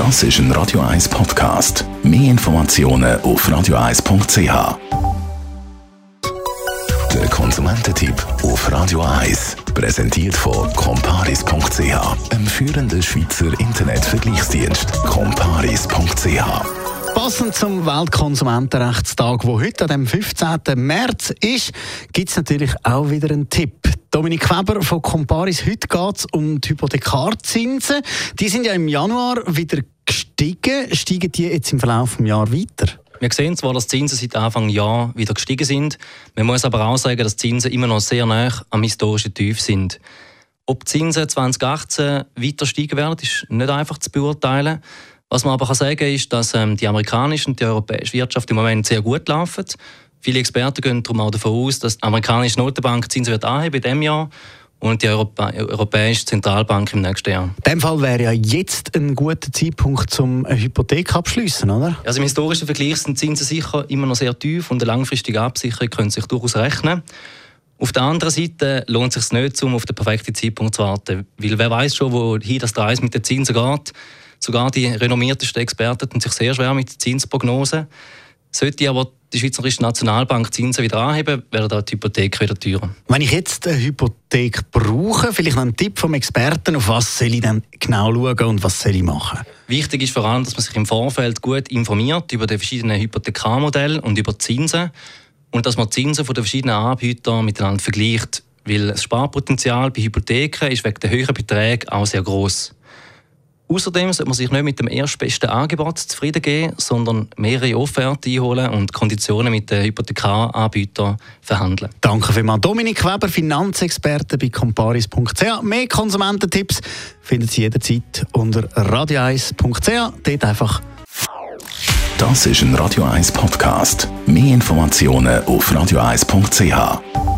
Das ist ein Radio 1 Podcast. Mehr Informationen auf radio1.ch. Der Konsumententipp auf Radio 1 präsentiert von comparis.ch, einem führenden Schweizer Internetvergleichsdienst. comparis.ch Passend zum Weltkonsumentenrechtstag, wo heute, dem 15. März ist, gibt es natürlich auch wieder einen Tipp. Dominik Weber von Comparis. Heute geht es um die Hypothekarzinsen. Die sind ja im Januar wieder gestiegen. Steigen die jetzt im Verlauf des Jahres weiter? Wir sehen zwar, dass die Zinsen seit Anfang Jahr wieder gestiegen sind. Man muss aber auch sagen, dass die Zinsen immer noch sehr nah am historischen Tief sind. Ob die Zinsen 2018 weiter steigen werden, ist nicht einfach zu beurteilen. Was man aber sagen kann, ist, dass ähm, die amerikanische und die europäische Wirtschaft im Moment sehr gut laufen. Viele Experten gehen darum auch davon aus, dass die amerikanische Notenbank Zinsen wird anheben in diesem Jahr und die Europa Europäische Zentralbank im nächsten Jahr. In dem Fall wäre ja jetzt ein guter Zeitpunkt, um eine Hypothek abschließen, oder? Also im historischen Vergleich sind Zinsen sicher immer noch sehr tief und eine langfristige Absicherung könnte sich durchaus rechnen. Auf der anderen Seite lohnt es sich nicht, um auf den perfekten Zeitpunkt zu warten, weil wer weiß schon, wohin das Reis mit den Zinsen geht. Sogar die renommiertesten Experten tun sich sehr schwer mit Zinsprognosen. Sollte aber die Schweizerische Nationalbank Zinsen wieder anheben, werden die Hypothek wieder teurer. Wenn ich jetzt eine Hypothek brauche, vielleicht einen Tipp vom Experten, auf was soll ich dann genau schauen und was soll ich machen? Wichtig ist vor allem, dass man sich im Vorfeld gut informiert über die verschiedenen Hypothekarmodelle und über die Zinsen und dass man die Zinsen von den verschiedenen Anbietern miteinander vergleicht, weil das Sparpotenzial bei Hypotheken ist wegen der höheren Beträge auch sehr groß. Außerdem sollte man sich nicht mit dem erstbesten Angebot zufrieden geben, sondern mehrere Offerten einholen und Konditionen mit den Hypothekaranbietern verhandeln. Danke vielmals. Dominik Weber, Finanzexperte bei comparis.ch. Mehr Konsumententipps finden Sie jederzeit unter radio1.ch. Dort einfach. Das ist ein Radio 1 Podcast. Mehr Informationen auf radio1.ch.